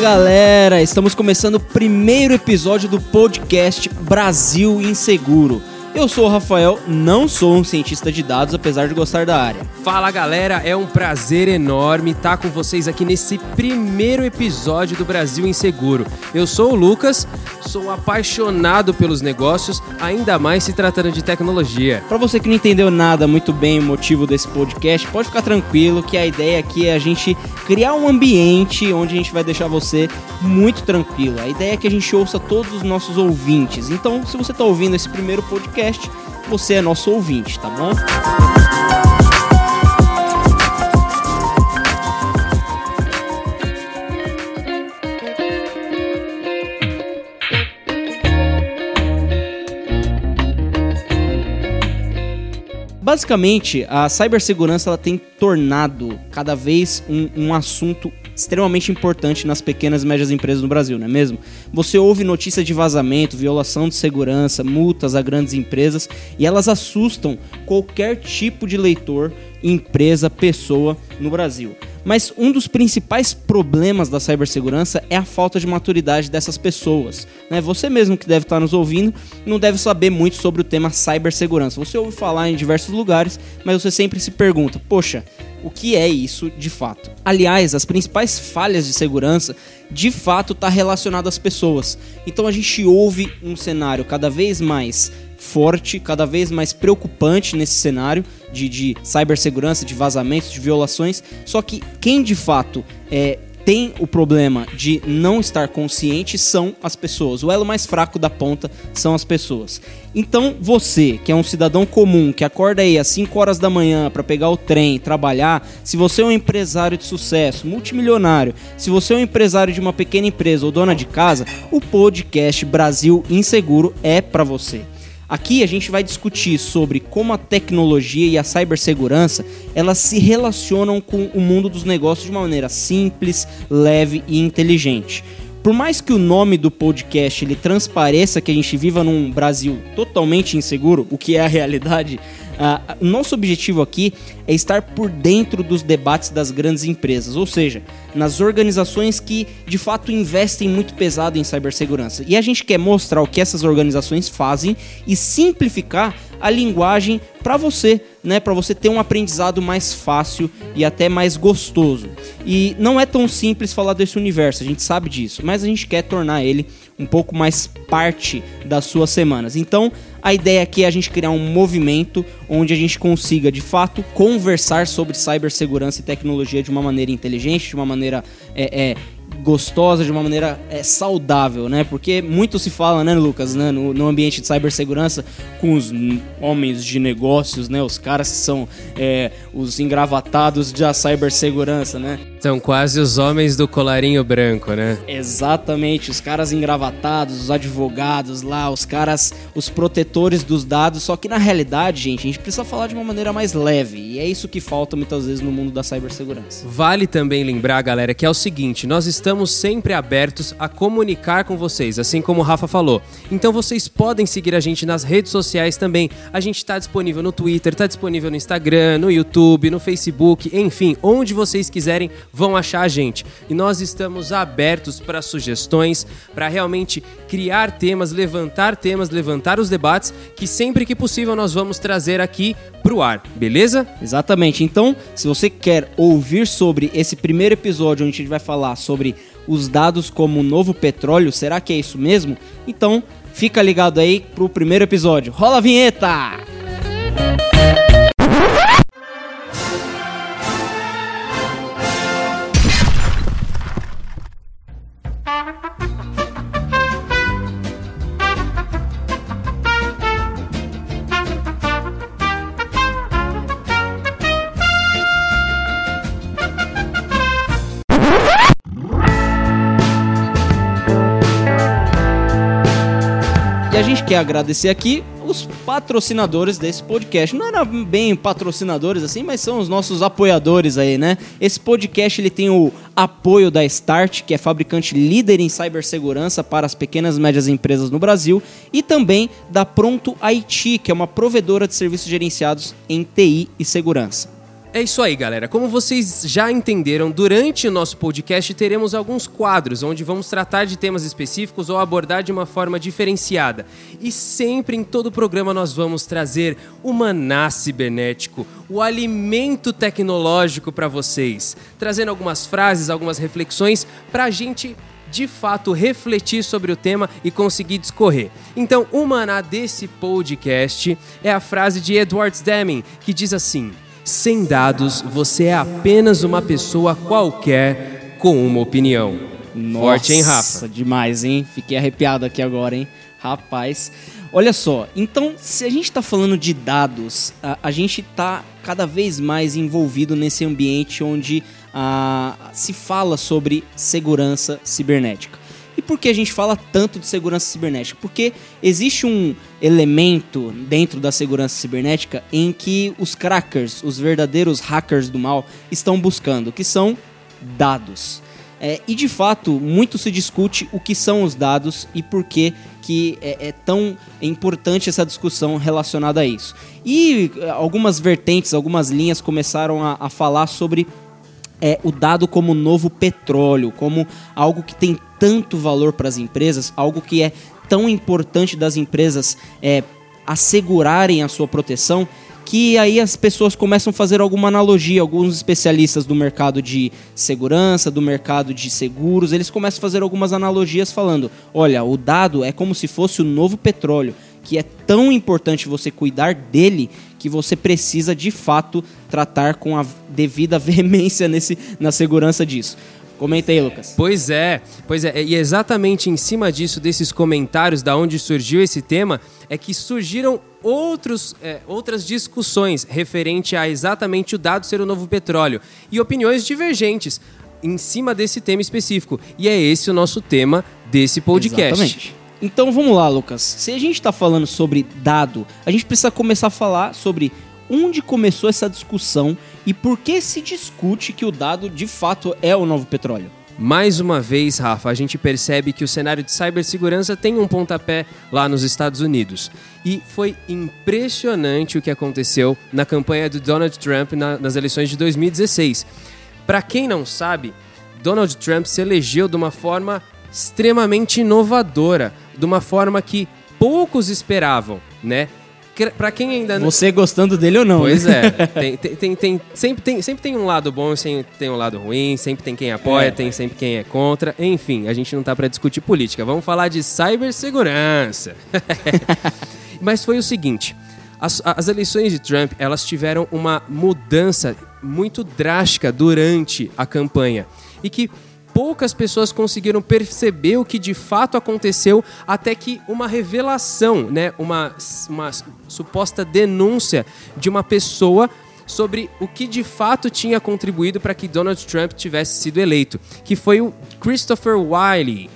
Galera, estamos começando o primeiro episódio do podcast Brasil Inseguro. Eu sou o Rafael, não sou um cientista de dados, apesar de gostar da área. Fala galera, é um prazer enorme estar com vocês aqui nesse primeiro episódio do Brasil Inseguro. Eu sou o Lucas, sou apaixonado pelos negócios, ainda mais se tratando de tecnologia. Para você que não entendeu nada muito bem o motivo desse podcast, pode ficar tranquilo que a ideia aqui é a gente criar um ambiente onde a gente vai deixar você muito tranquilo. A ideia é que a gente ouça todos os nossos ouvintes. Então, se você está ouvindo esse primeiro podcast, você é nosso ouvinte, tá bom? Basicamente, a cibersegurança ela tem tornado cada vez um, um assunto extremamente importante nas pequenas e médias empresas no Brasil, não é mesmo? Você ouve notícias de vazamento, violação de segurança, multas a grandes empresas e elas assustam qualquer tipo de leitor, empresa, pessoa no Brasil. Mas um dos principais problemas da cibersegurança é a falta de maturidade dessas pessoas. Né? Você mesmo que deve estar nos ouvindo não deve saber muito sobre o tema cibersegurança. Você ouve falar em diversos lugares, mas você sempre se pergunta: poxa, o que é isso de fato. Aliás, as principais falhas de segurança de fato está relacionado às pessoas. Então a gente ouve um cenário cada vez mais forte, cada vez mais preocupante nesse cenário de, de cibersegurança, de vazamentos, de violações. Só que quem de fato é, tem o problema de não estar consciente são as pessoas. O elo mais fraco da ponta são as pessoas. Então, você, que é um cidadão comum, que acorda aí às 5 horas da manhã para pegar o trem, trabalhar, se você é um empresário de sucesso, multimilionário, se você é um empresário de uma pequena empresa ou dona de casa, o podcast Brasil Inseguro é para você. Aqui a gente vai discutir sobre como a tecnologia e a cibersegurança elas se relacionam com o mundo dos negócios de uma maneira simples, leve e inteligente. Por mais que o nome do podcast ele transpareça que a gente viva num Brasil totalmente inseguro, o que é a realidade, O nosso objetivo aqui é estar por dentro dos debates das grandes empresas, ou seja, nas organizações que de fato investem muito pesado em cibersegurança. E a gente quer mostrar o que essas organizações fazem e simplificar a linguagem para você, né, para você ter um aprendizado mais fácil e até mais gostoso. E não é tão simples falar desse universo, a gente sabe disso, mas a gente quer tornar ele um pouco mais parte das suas semanas. Então, a ideia aqui é a gente criar um movimento onde a gente consiga, de fato, conversar sobre cibersegurança e tecnologia de uma maneira inteligente, de uma maneira é, é, gostosa, de uma maneira é, saudável, né? Porque muito se fala, né, Lucas, né, no, no, ambiente de cibersegurança com os homens de negócios, né? Os caras que são é, os engravatados da cibersegurança, né? São quase os homens do colarinho branco, né? Exatamente, os caras engravatados, os advogados lá, os caras, os protetores dos dados. Só que na realidade, gente, a gente precisa falar de uma maneira mais leve. E é isso que falta muitas vezes no mundo da cibersegurança. Vale também lembrar, galera, que é o seguinte: nós estamos sempre abertos a comunicar com vocês, assim como o Rafa falou. Então vocês podem seguir a gente nas redes sociais também. A gente está disponível no Twitter, está disponível no Instagram, no YouTube, no Facebook, enfim, onde vocês quiserem vão achar a gente. E nós estamos abertos para sugestões, para realmente criar temas, levantar temas, levantar os debates que sempre que possível nós vamos trazer aqui pro ar, beleza? Exatamente. Então, se você quer ouvir sobre esse primeiro episódio onde a gente vai falar sobre os dados como o novo petróleo, será que é isso mesmo? Então, fica ligado aí pro primeiro episódio. Rola a vinheta! A gente quer agradecer aqui os patrocinadores desse podcast. Não era bem patrocinadores assim, mas são os nossos apoiadores aí, né? Esse podcast ele tem o apoio da Start, que é fabricante líder em cibersegurança para as pequenas e médias empresas no Brasil, e também da Pronto IT, que é uma provedora de serviços gerenciados em TI e segurança. É isso aí, galera. Como vocês já entenderam, durante o nosso podcast teremos alguns quadros onde vamos tratar de temas específicos ou abordar de uma forma diferenciada. E sempre em todo programa nós vamos trazer o maná cibernético, o alimento tecnológico para vocês, trazendo algumas frases, algumas reflexões para a gente de fato refletir sobre o tema e conseguir discorrer. Então, o maná desse podcast é a frase de Edward Deming, que diz assim: sem dados, você é apenas uma pessoa qualquer com uma opinião. Nossa, Forte, hein, Rafa? demais, hein? Fiquei arrepiado aqui agora, hein? Rapaz. Olha só, então, se a gente está falando de dados, a, a gente está cada vez mais envolvido nesse ambiente onde a, se fala sobre segurança cibernética. E por que a gente fala tanto de segurança cibernética? Porque existe um elemento dentro da segurança cibernética em que os crackers, os verdadeiros hackers do mal, estão buscando, que são dados. É, e de fato, muito se discute o que são os dados e por que, que é, é tão importante essa discussão relacionada a isso. E é, algumas vertentes, algumas linhas começaram a, a falar sobre é, o dado como novo petróleo, como algo que tem tanto valor para as empresas, algo que é tão importante das empresas é, assegurarem a sua proteção, que aí as pessoas começam a fazer alguma analogia, alguns especialistas do mercado de segurança, do mercado de seguros, eles começam a fazer algumas analogias falando: olha, o dado é como se fosse o novo petróleo, que é tão importante você cuidar dele que você precisa de fato tratar com a devida veemência nesse, na segurança disso. Comenta aí, Lucas. Pois é, pois é, e exatamente em cima disso, desses comentários, da onde surgiu esse tema, é que surgiram outros, é, outras discussões referente a exatamente o dado ser o novo petróleo e opiniões divergentes em cima desse tema específico. E é esse o nosso tema desse podcast. Exatamente. Então vamos lá, Lucas. Se a gente está falando sobre dado, a gente precisa começar a falar sobre onde começou essa discussão e por que se discute que o dado de fato é o novo petróleo. Mais uma vez, Rafa, a gente percebe que o cenário de cibersegurança tem um pontapé lá nos Estados Unidos. E foi impressionante o que aconteceu na campanha do Donald Trump na, nas eleições de 2016. Para quem não sabe, Donald Trump se elegeu de uma forma extremamente inovadora, de uma forma que poucos esperavam, né? Pra quem ainda não. Você gostando dele ou não? Pois né? é. Tem, tem, tem, tem, sempre, tem, sempre tem um lado bom, sempre tem um lado ruim, sempre tem quem apoia, é. tem sempre quem é contra. Enfim, a gente não tá para discutir política. Vamos falar de cibersegurança. Mas foi o seguinte: as, as eleições de Trump elas tiveram uma mudança muito drástica durante a campanha. E que poucas pessoas conseguiram perceber o que de fato aconteceu até que uma revelação, né, uma, uma suposta denúncia de uma pessoa sobre o que de fato tinha contribuído para que Donald Trump tivesse sido eleito, que foi o Christopher Wiley,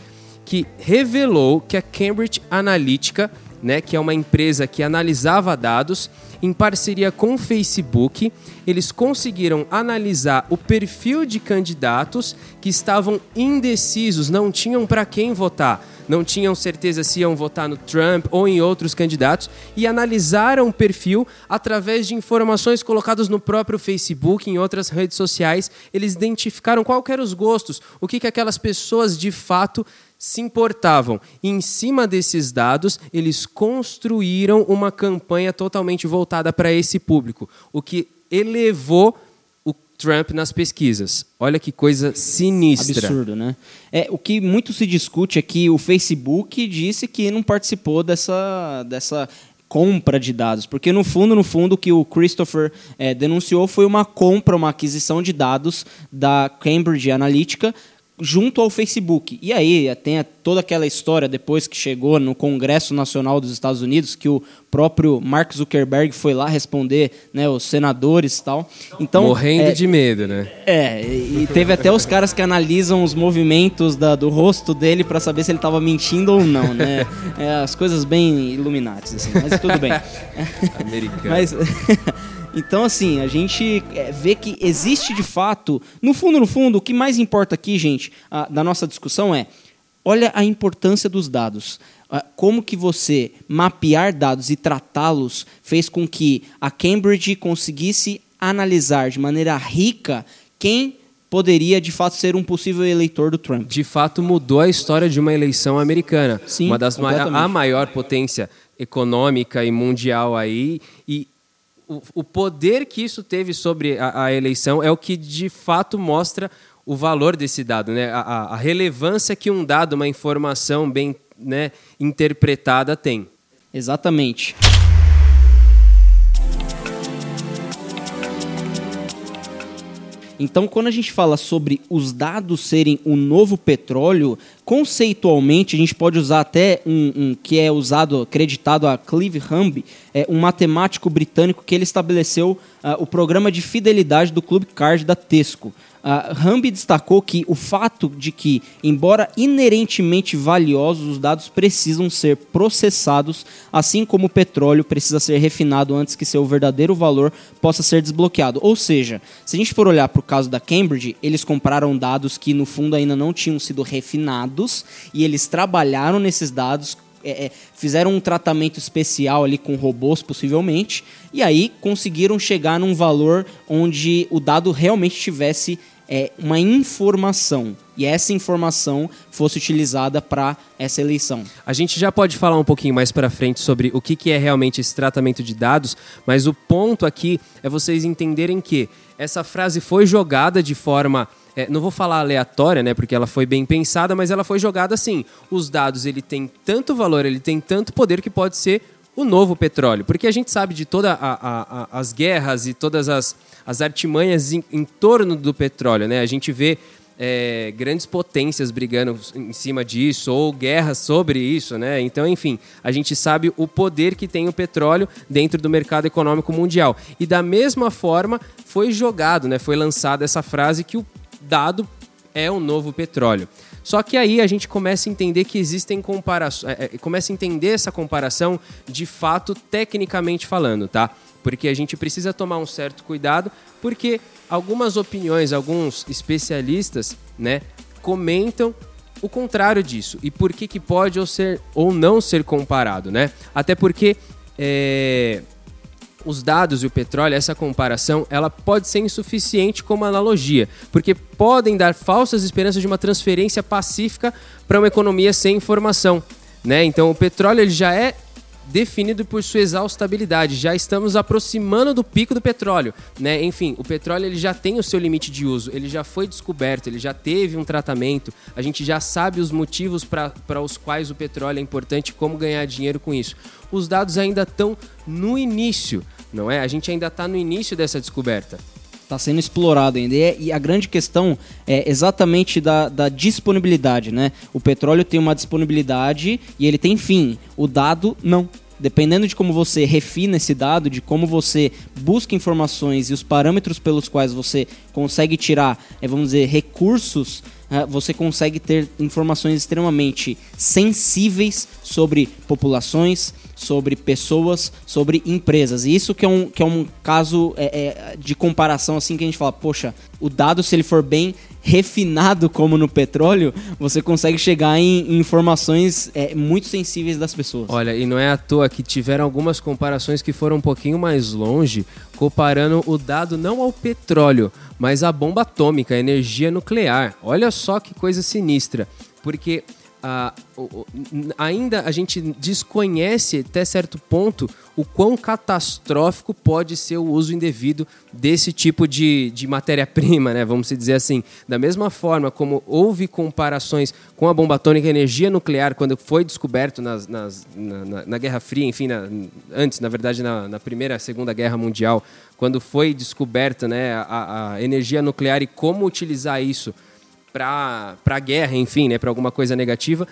que revelou que a Cambridge Analytica, né, que é uma empresa que analisava dados, em parceria com o Facebook, eles conseguiram analisar o perfil de candidatos que estavam indecisos, não tinham para quem votar, não tinham certeza se iam votar no Trump ou em outros candidatos e analisaram o perfil através de informações colocadas no próprio Facebook, em outras redes sociais. Eles identificaram qual eram os gostos, o que, que aquelas pessoas de fato se importavam. E em cima desses dados, eles construíram uma campanha totalmente voltada para esse público, o que elevou o Trump nas pesquisas. Olha que coisa sinistra. Absurdo, né? É, o que muito se discute é que o Facebook disse que não participou dessa, dessa compra de dados, porque no fundo, no fundo, o que o Christopher é, denunciou foi uma compra, uma aquisição de dados da Cambridge Analytica junto ao Facebook. E aí tem toda aquela história depois que chegou no Congresso Nacional dos Estados Unidos que o próprio Mark Zuckerberg foi lá responder, né, os senadores e tal. Então morrendo é, de medo, né? É, e teve até os caras que analisam os movimentos da, do rosto dele para saber se ele estava mentindo ou não, né? É, as coisas bem iluminadas assim, mas tudo bem. Americano. mas Então, assim, a gente é, vê que existe de fato, no fundo, no fundo, o que mais importa aqui, gente, a, da nossa discussão é, olha a importância dos dados. Como que você mapear dados e tratá-los fez com que a Cambridge conseguisse analisar de maneira rica quem poderia de fato ser um possível eleitor do Trump. De fato, mudou a história de uma eleição americana. Sim, uma das ma a maior potência econômica e mundial aí. E o, poder que isso teve sobre a, a eleição é o que de fato mostra o valor desse dado, né? a, a- a relevância que um dado, uma informação bem né, interpretada tem. Exatamente. Então, quando a gente fala sobre os dados serem o novo petróleo, conceitualmente a gente pode usar até um, um que é usado, acreditado a Clive Humby, é um matemático britânico que ele estabeleceu ah, o programa de fidelidade do Clube Card da Tesco. Uh, Hamby destacou que o fato de que, embora inerentemente valiosos, os dados precisam ser processados, assim como o petróleo precisa ser refinado antes que seu verdadeiro valor possa ser desbloqueado. Ou seja, se a gente for olhar para o caso da Cambridge, eles compraram dados que no fundo ainda não tinham sido refinados e eles trabalharam nesses dados é, é, fizeram um tratamento especial ali com robôs, possivelmente, e aí conseguiram chegar num valor onde o dado realmente tivesse é, uma informação e essa informação fosse utilizada para essa eleição. A gente já pode falar um pouquinho mais para frente sobre o que, que é realmente esse tratamento de dados, mas o ponto aqui é vocês entenderem que essa frase foi jogada de forma é, não vou falar aleatória, né, porque ela foi bem pensada, mas ela foi jogada assim. Os dados ele tem tanto valor, ele tem tanto poder que pode ser o novo petróleo, porque a gente sabe de todas as guerras e todas as, as artimanhas em, em torno do petróleo, né? A gente vê é, grandes potências brigando em cima disso ou guerras sobre isso, né? Então, enfim, a gente sabe o poder que tem o petróleo dentro do mercado econômico mundial. E da mesma forma foi jogado, né? Foi lançada essa frase que o dado é o novo petróleo. Só que aí a gente começa a entender que existem comparações, é, é, começa a entender essa comparação de fato tecnicamente falando, tá? Porque a gente precisa tomar um certo cuidado, porque algumas opiniões, alguns especialistas, né, comentam o contrário disso e por que, que pode ou ser ou não ser comparado, né? Até porque é, os dados e o petróleo, essa comparação, ela pode ser insuficiente como analogia, porque podem dar falsas esperanças de uma transferência pacífica para uma economia sem informação, né? Então o petróleo ele já é definido por sua exaustabilidade. Já estamos aproximando do pico do petróleo, né? Enfim, o petróleo ele já tem o seu limite de uso, ele já foi descoberto, ele já teve um tratamento, a gente já sabe os motivos para os quais o petróleo é importante como ganhar dinheiro com isso. Os dados ainda estão no início, não é? A gente ainda está no início dessa descoberta. Está sendo explorado ainda. E, é- e a grande questão é exatamente da, da disponibilidade, né? O petróleo tem uma disponibilidade e ele tem fim. O dado, não. Dependendo de como você refina esse dado, de como você busca informações e os parâmetros pelos quais você consegue tirar, eh, vamos dizer, recursos, eh, você consegue ter informações extremamente sensíveis sobre populações, sobre pessoas, sobre empresas. E isso que é um, que é um caso é, é, de comparação assim que a gente fala, poxa, o dado se ele for bem refinado como no petróleo, você consegue chegar em, informações é, muito sensíveis das pessoas. Olha, e não é à toa que tiveram algumas comparações que foram um pouquinho mais longe, comparando o dado não ao petróleo, mas à bomba atômica, à energia nuclear. Olha só que coisa sinistra, porque n- ainda a gente desconhece até certo ponto o quão catastrófico pode ser o uso indevido desse tipo de, de matéria-prima, né? Vamos dizer assim. Da mesma forma como houve comparações com a bomba atômica e a energia nuclear quando foi descoberto nas, nas- na, na- Guerra Fria, enfim, na- antes, na verdade, na, na Primeira Segunda Guerra Mundial, quando foi descoberta né, a, a energia nuclear e como utilizar isso para a guerra, enfim, né, para alguma coisa negativa,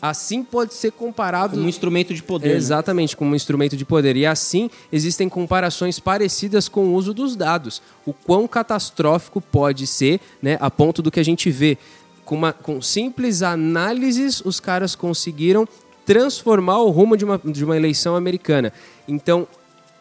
assim pode ser comparado Como um instrumento de poder. né? Exatamente, como um instrumento de poder. E assim existem comparações parecidas com o uso dos dados. O quão catastrófico pode ser, né, a ponto do que a gente vê. Com, uma, com simples análises, os caras conseguiram transformar o rumo de uma, de uma eleição americana. Então,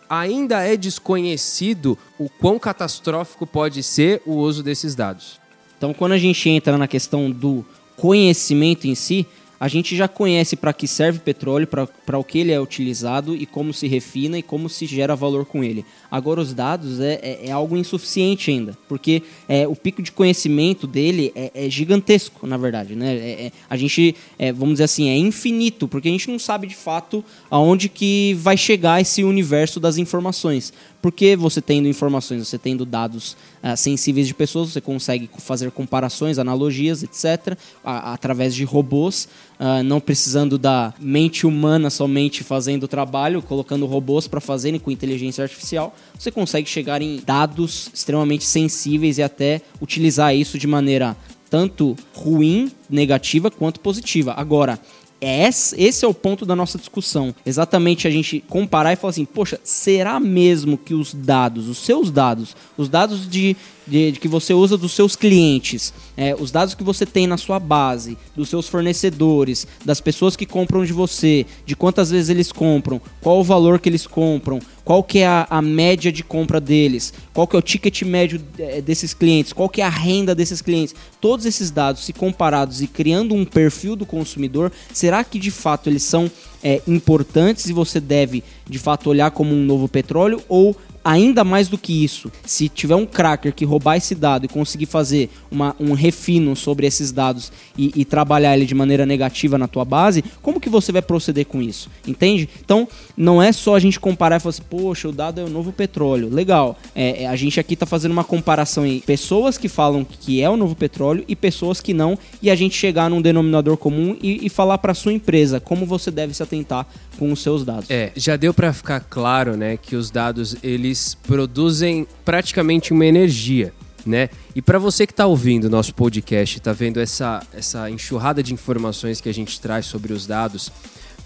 ainda é desconhecido o quão catastrófico pode ser o uso desses dados. Então, quando a gente entra na questão do conhecimento em si, a gente já conhece para que serve petróleo, para o que ele é utilizado e como se refina e como se gera valor com ele. Agora, os dados é, é, é algo insuficiente ainda, porque é, o pico de conhecimento dele é, é gigantesco, na verdade. Né? É, é, a gente, vamos dizer assim, é infinito, porque a gente não sabe de fato aonde que vai chegar esse universo das informações. Porque você tendo informações, você tendo dados uh, sensíveis de pessoas, você consegue fazer comparações, analogias, etc., a, através de robôs, uh, não precisando da mente humana somente fazendo o trabalho, colocando robôs para fazerem com inteligência artificial, você consegue chegar em dados extremamente sensíveis e até utilizar isso de maneira tanto ruim, negativa, quanto positiva. Agora, é esse é o ponto da nossa discussão. Exatamente a gente comparar e falar assim, poxa, será mesmo que os dados, os seus dados, os dados de, de, de que você usa dos seus clientes, é, os dados que você tem na sua base, dos seus fornecedores, das pessoas que compram de você, de quantas vezes eles compram, qual o valor que eles compram, qual que é a, a média de compra deles, qual que é o ticket médio é, desses clientes, qual que é a renda desses clientes. Todos esses dados, se comparados e criando um perfil do consumidor, será que de fato eles são é, importantes e você deve de fato olhar como um novo petróleo ou ainda mais do que isso, se tiver um cracker que roubar esse dado e conseguir fazer uma, um refino sobre esses dados e, e, trabalhar ele de maneira negativa na tua base, como que você vai proceder com isso? Entende? Então, não é só a gente comparar e falar assim, poxa, o dado é o novo petróleo. Legal. É, é a gente aqui está fazendo uma comparação em pessoas que falam que é o novo petróleo e pessoas que não, e a gente chegar num denominador comum e, e falar para sua empresa como você deve se atentar com os seus dados. É, já deu para ficar claro, né, que os dados eles produzem praticamente uma energia, né? E para você que está ouvindo nosso podcast, está vendo essa essa enxurrada de informações que a gente traz sobre os dados,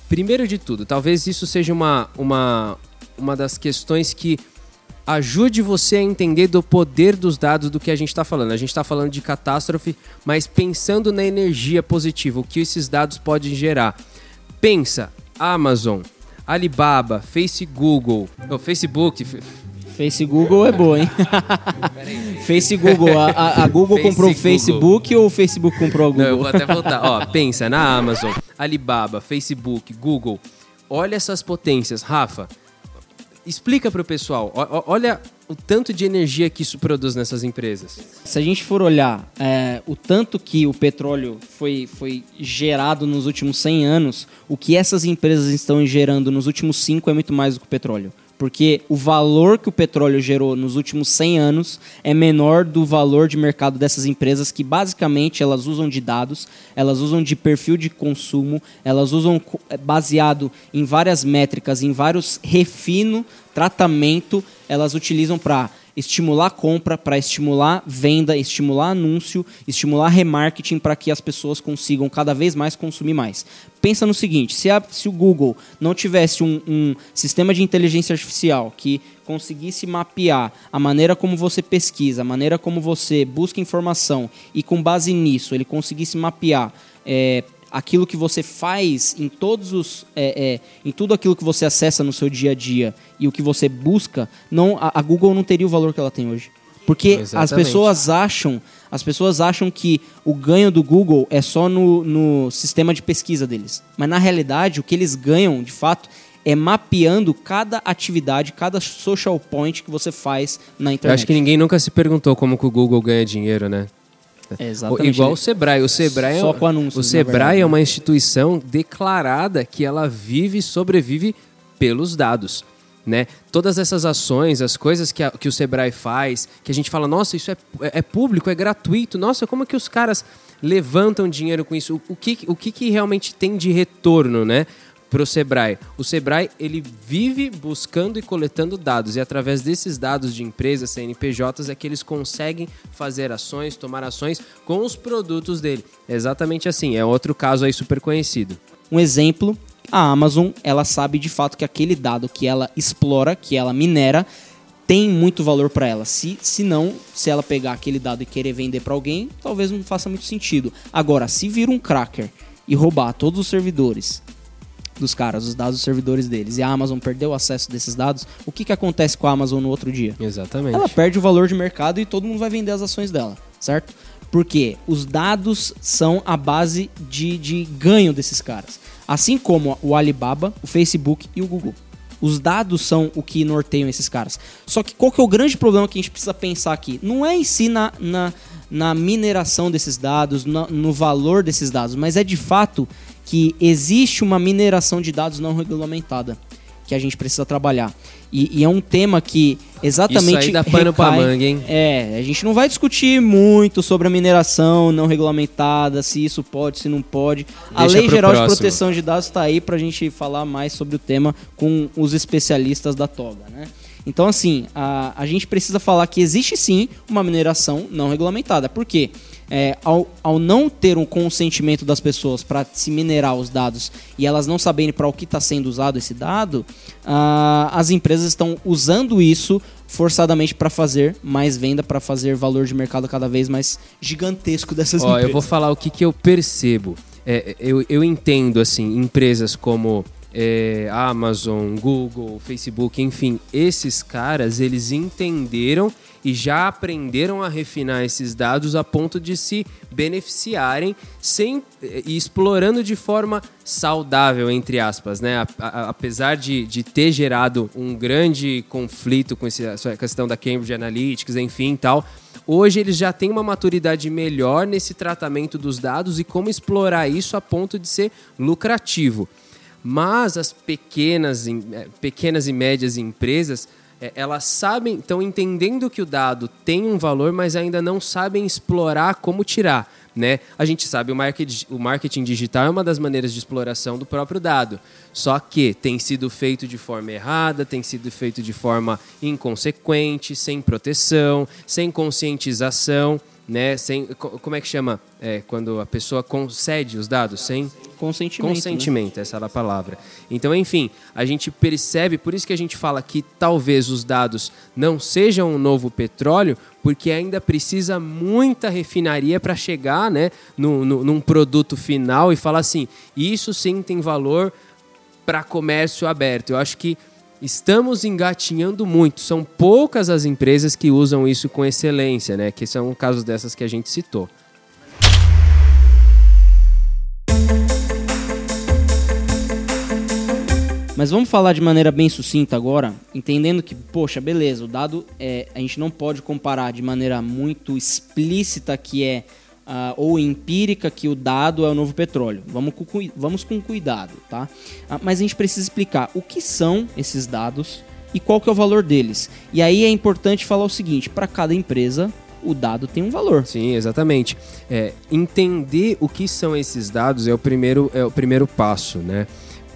primeiro de tudo, talvez isso seja uma uma uma das questões que ajude você a entender do poder dos dados do que a gente está falando. A gente está falando de catástrofe, mas pensando na energia positiva, o que esses dados podem gerar. Pensa, Amazon, Alibaba, Face Google, oh, Facebook. Face Google é boa, hein? Face Google, a, a, a Google Face comprou o Facebook ou o Facebook comprou a Google? Não, eu vou até voltar. Ó, pensa na Amazon, Alibaba, Facebook, Google. Olha essas potências, Rafa explica para o pessoal, olha o tanto de energia que isso produz nessas empresas. Se a gente for olhar é, o tanto que o petróleo foi, foi gerado nos últimos 100 anos, o que essas empresas estão gerando nos últimos 5 é muito mais do que o petróleo porque o valor que o petróleo gerou nos últimos 100 anos é menor do valor de mercado dessas empresas que basicamente elas usam de dados, elas usam de perfil de consumo, elas usam é, baseado em várias métricas, em vários refino, tratamento, elas utilizam para estimular compra, para estimular venda, estimular anúncio, estimular remarketing para que as pessoas consigam cada vez mais consumir mais. Pensa no seguinte: se, a, se o Google não tivesse um, um sistema de inteligência artificial que conseguisse mapear a maneira como você pesquisa, a maneira como você busca informação e com base nisso ele conseguisse mapear é, aquilo que você faz em todos os é, é, em tudo aquilo que você acessa no seu dia a dia e o que você busca não a, a Google não teria o valor que ela tem hoje porque Exatamente. as pessoas acham as pessoas acham que o ganho do Google é só no, no sistema de pesquisa deles mas na realidade o que eles ganham de fato é mapeando cada atividade, cada social point que você faz na internet. Eu acho que ninguém nunca se perguntou como que o Google ganha dinheiro, né? É, exatamente. Igual o Sebrae. O Sebrae, Só é, com anúncios, o Sebrae é uma instituição declarada que ela vive e sobrevive pelos dados. Né? Todas essas ações, as coisas que, a, que o Sebrae faz, que a gente fala, nossa, isso é, é, é público, é gratuito, nossa, como é que os caras levantam dinheiro com isso? O, o, que, o que, que realmente tem de retorno, né? Para o Sebrae. O Sebrae ele vive buscando e coletando dados e através desses dados de empresas, CNPJs, é que eles conseguem fazer ações, tomar ações com os produtos dele. É exatamente assim. É outro caso aí super conhecido. Um exemplo, a Amazon, ela sabe de fato que aquele dado que ela explora, que ela minera, tem muito valor para ela. Se, se não, se ela pegar aquele dado e querer vender para alguém, talvez não faça muito sentido. Agora, se vir um cracker e roubar todos os servidores dos caras, os dados dos servidores deles, e a Amazon perdeu o acesso desses dados, o que, que acontece com a Amazon no outro dia? Exatamente. Ela perde o valor de mercado e todo mundo vai vender as ações dela, certo? Porque os dados são a base de, de ganho desses caras. Assim como o Alibaba, o Facebook e o Google. Os dados são o que norteiam esses caras. Só que qual que é o grande problema que a gente precisa pensar aqui? Não é em si na, na, na mineração desses dados, no, no valor desses dados, mas é de fato que existe uma mineração de dados não regulamentada que a gente precisa trabalhar. E, e, é um tema que exatamente. Isso aí dá pano recai, pra manga, hein? É, a gente não vai discutir muito sobre a mineração não regulamentada, se isso pode, se não pode. Deixa a Lei Geral próximo. de Proteção de Dados está aí pra gente falar mais sobre o tema com os especialistas da toga, né? Então, assim, a, a gente precisa falar que existe sim uma mineração não regulamentada. Por quê? É, ao, ao não ter um consentimento das pessoas para se minerar os dados e elas não saberem para o que está sendo usado esse dado, as empresas estão usando isso forçadamente para fazer mais venda, para fazer valor de mercado cada vez mais gigantesco dessas Ó, empresas. Eu vou falar o que, que eu percebo. É, eu, eu entendo assim empresas como é, Amazon, Google, Facebook, enfim, esses caras eles entenderam e já aprenderam a refinar esses dados a ponto de se beneficiarem sem e explorando de forma saudável, entre aspas, né? A, a, apesar de, de ter gerado um grande conflito com esse, essa questão da Cambridge Analytics, enfim tal, hoje eles já têm uma maturidade melhor nesse tratamento dos dados e como explorar isso a ponto de ser lucrativo. Mas as pequenas, eh, pequenas e médias empresas, eh, elas sabem, estão entendendo que o dado tem um valor, mas ainda não sabem explorar como tirar. Né? A gente sabe o o marketing digital é uma das maneiras de exploração do próprio dado. Só que tem sido feito de forma errada, tem sido feito de forma inconsequente, sem proteção, sem conscientização né? Sem, como é que chama? É, quando a pessoa concede os dados sem consentimento. Consentimento, né? essa era a palavra. Então, enfim, a gente percebe, por isso que a gente fala que talvez os dados não sejam um novo petróleo, porque ainda precisa muita refinaria para chegar, né, no, no, num produto final e falar assim, isso sim tem valor para comércio aberto. Eu acho que estamos engatinhando muito. São poucas as empresas que usam isso com excelência, né? Que são casos dessas que a gente citou. Mas vamos falar de maneira bem sucinta agora, entendendo que, poxa, beleza, o dado é, a gente não pode comparar de maneira muito explícita que é uh, ou empírica que o dado é o novo petróleo. Vamos com, vamos com cuidado, tá? Uh, mas a gente precisa explicar o que são esses dados e qual que é o valor deles. E aí é importante falar o seguinte: para cada empresa o dado tem um valor. Sim, exatamente. É, entender o que são esses dados é o primeiro, é o primeiro passo, né?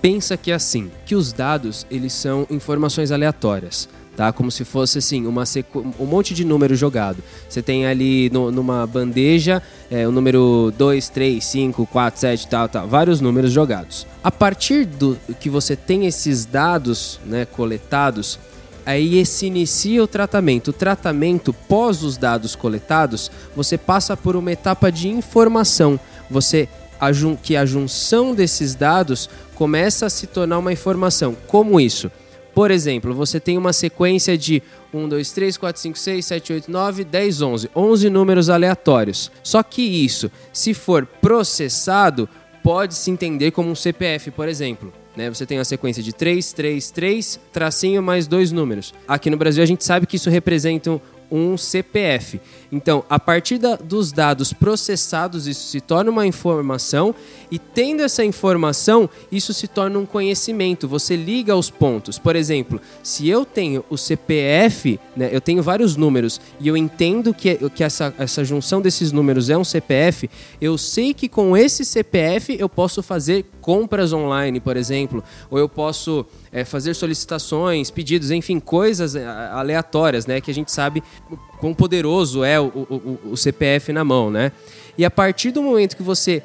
Pensa que é assim, que os dados eles são informações aleatórias tá? Como se fosse assim, uma sequ... um monte de número jogado. Você tem ali no, numa bandeja é, o número 2, 3, 5, 4, 7, tal, tal, vários números jogados. A partir do que você tem esses dados né, coletados, aí se inicia o tratamento. O tratamento, pós os dados coletados, você passa por uma etapa de informação. Você que a junção desses dados começa a se tornar uma informação. Como isso? Por exemplo, você tem uma sequência de 1, 2, 3, 4, 5, 6, 7, 8, 9, 10, 11. 11 números aleatórios. Só que isso, se for processado, pode se entender como um CPF, por exemplo. Né? Você tem a sequência de 3, 3, 3, tracinho mais dois números. Aqui no Brasil a gente sabe que isso representa um CPF. Então, a partir da, dos dados processados, isso se torna uma informação e tendo essa informação, isso se torna um conhecimento. Você liga os pontos. Por exemplo, se eu tenho o CPF, né, eu tenho vários números e eu entendo que, que essa, essa junção desses números é um CPF, eu sei que com esse CPF eu posso fazer compras online, por exemplo, ou eu posso é, fazer solicitações, pedidos, enfim, coisas é, aleatórias, né? Que a gente sabe quão poderoso é o, o, o CPF na mão, né? E a partir do momento que você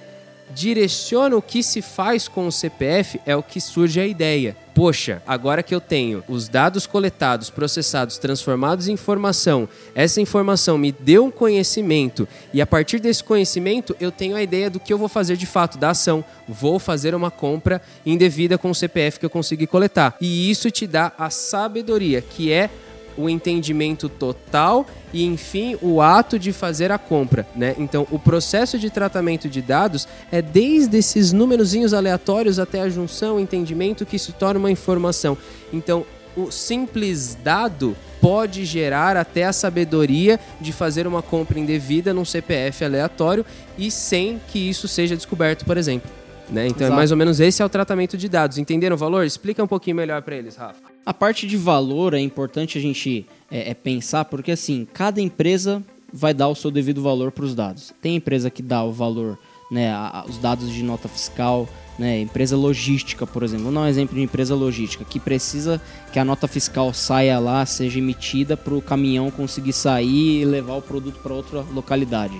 direciona o que se faz com o CPF, é o que surge a ideia. Poxa, agora que eu tenho os dados coletados, processados, transformados em informação, essa informação me deu um conhecimento e a partir desse conhecimento eu tenho a ideia do que eu vou fazer de fato, da ação. Vou fazer uma compra indevida com o CPF que eu consegui coletar. E isso te dá a sabedoria, que é o entendimento total e, enfim, o ato de fazer a compra, né? Então, o processo de tratamento de dados é desde esses númerozinhos aleatórios até a junção, o entendimento que se torna uma informação. Então, o simples dado pode gerar até a sabedoria de fazer uma compra indevida num CPF aleatório e sem que isso seja descoberto, por exemplo. Né? Então Exato. é mais ou menos esse é o tratamento de dados. Entenderam o valor? Explica um pouquinho melhor para eles, Rafa. A parte de valor é importante a gente é, é pensar, porque assim, cada empresa vai dar o seu devido valor para os dados. Tem empresa que dá o valor, né, a- os dados de nota fiscal, né, empresa logística, por exemplo. Vou dar um exemplo de empresa logística que precisa que a nota fiscal saia lá, seja emitida para o caminhão conseguir sair e levar o produto para outra localidade.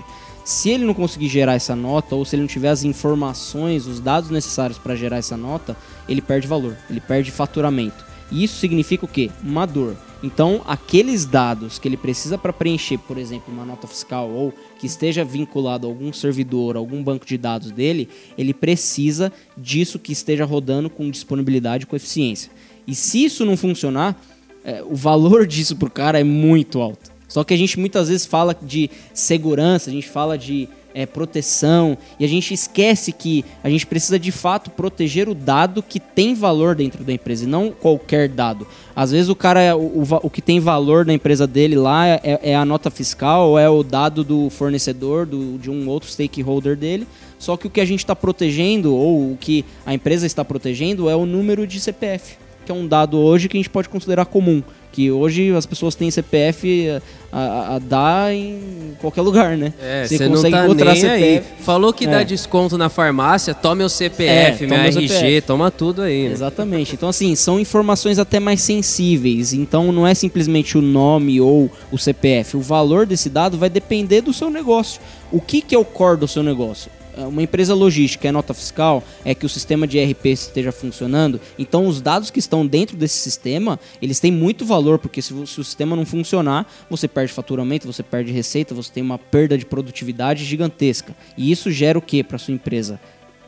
Se ele não conseguir gerar essa nota, ou se ele não tiver as informações, os dados necessários para gerar essa nota, ele perde valor, ele perde faturamento. E isso significa o quê? Uma dor. Então, aqueles dados que ele precisa para preencher, por exemplo, uma nota fiscal ou que esteja vinculado a algum servidor, algum banco de dados dele, ele precisa disso que esteja rodando com disponibilidade e com eficiência. E se isso não funcionar, é, o valor disso pro cara é muito alto. Só que a gente muitas vezes fala de segurança, a gente fala de é, proteção e a gente esquece que a gente precisa de fato proteger o dado que tem valor dentro da empresa e não qualquer dado. Às vezes o cara, o, o, o que tem valor na empresa dele lá é, é a nota fiscal ou é o dado do fornecedor, do, de um outro stakeholder dele. Só que o que a gente está protegendo ou o que a empresa está protegendo é o número de CPF, que é um dado hoje que a gente pode considerar comum. Que hoje as pessoas têm CPF a, a- a dar em qualquer lugar, né? É, Você você não consegue tá encontrar nem aí. CPF. Falou que É. dá desconto na farmácia, tome o CPF, É, o RG, CPF. toma tudo aí. né? Exatamente. Então, assim, são informações até mais sensíveis. Então, não é simplesmente o nome ou o CPF. O valor desse dado vai depender do seu negócio. O que, que é o core do seu negócio? É, Uma empresa logística é nota fiscal, é que o sistema de ERP esteja funcionando. Então, os dados que estão dentro desse sistema, eles têm muito valor, porque se, se o sistema não funcionar, você perde faturamento, você perde receita, você tem uma perda de produtividade gigantesca. E isso gera o que para sua empresa?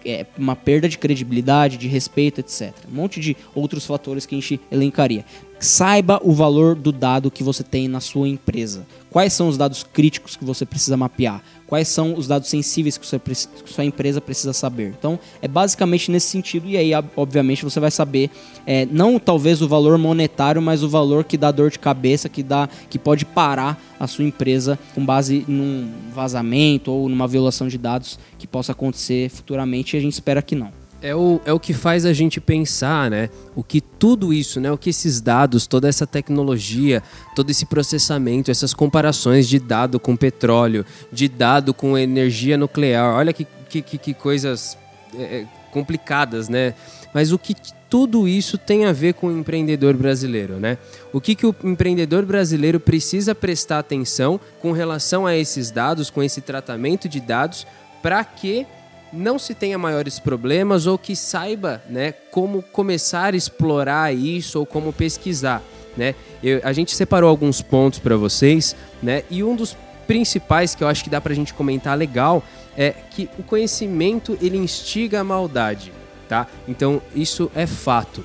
é, uma perda de credibilidade, de respeito, etc. Um monte de outros fatores que a gente elencaria. Saiba o valor do dado que você tem na sua empresa. Quais são os dados críticos que você precisa mapear? Quais são os dados sensíveis que, você, que sua empresa precisa saber? Então, é basicamente nesse sentido, e aí, ob- obviamente, você vai saber é, não talvez o valor monetário, mas o valor que dá dor de cabeça, que, dá, que pode parar a sua empresa com base num vazamento ou numa violação de dados que possa acontecer futuramente, e a gente espera que não. É o, é o que faz a gente pensar, né? O que tudo isso, né? O que esses dados, toda essa tecnologia, todo esse processamento, essas comparações de dado com petróleo, de dado com energia nuclear. Olha que, que, que- coisas é, é, complicadas, né? Mas o que tudo isso tem a ver com o empreendedor brasileiro, né? O que, que o empreendedor brasileiro precisa prestar atenção com relação a esses dados, com esse tratamento de dados, para que não se tenha maiores problemas ou que saiba né, como começar a explorar isso ou como pesquisar. Né? Eu- a gente separou alguns pontos para vocês né, e um dos principais que eu acho que dá para a gente comentar legal é que o conhecimento ele instiga a maldade. Tá? Então isso é fato.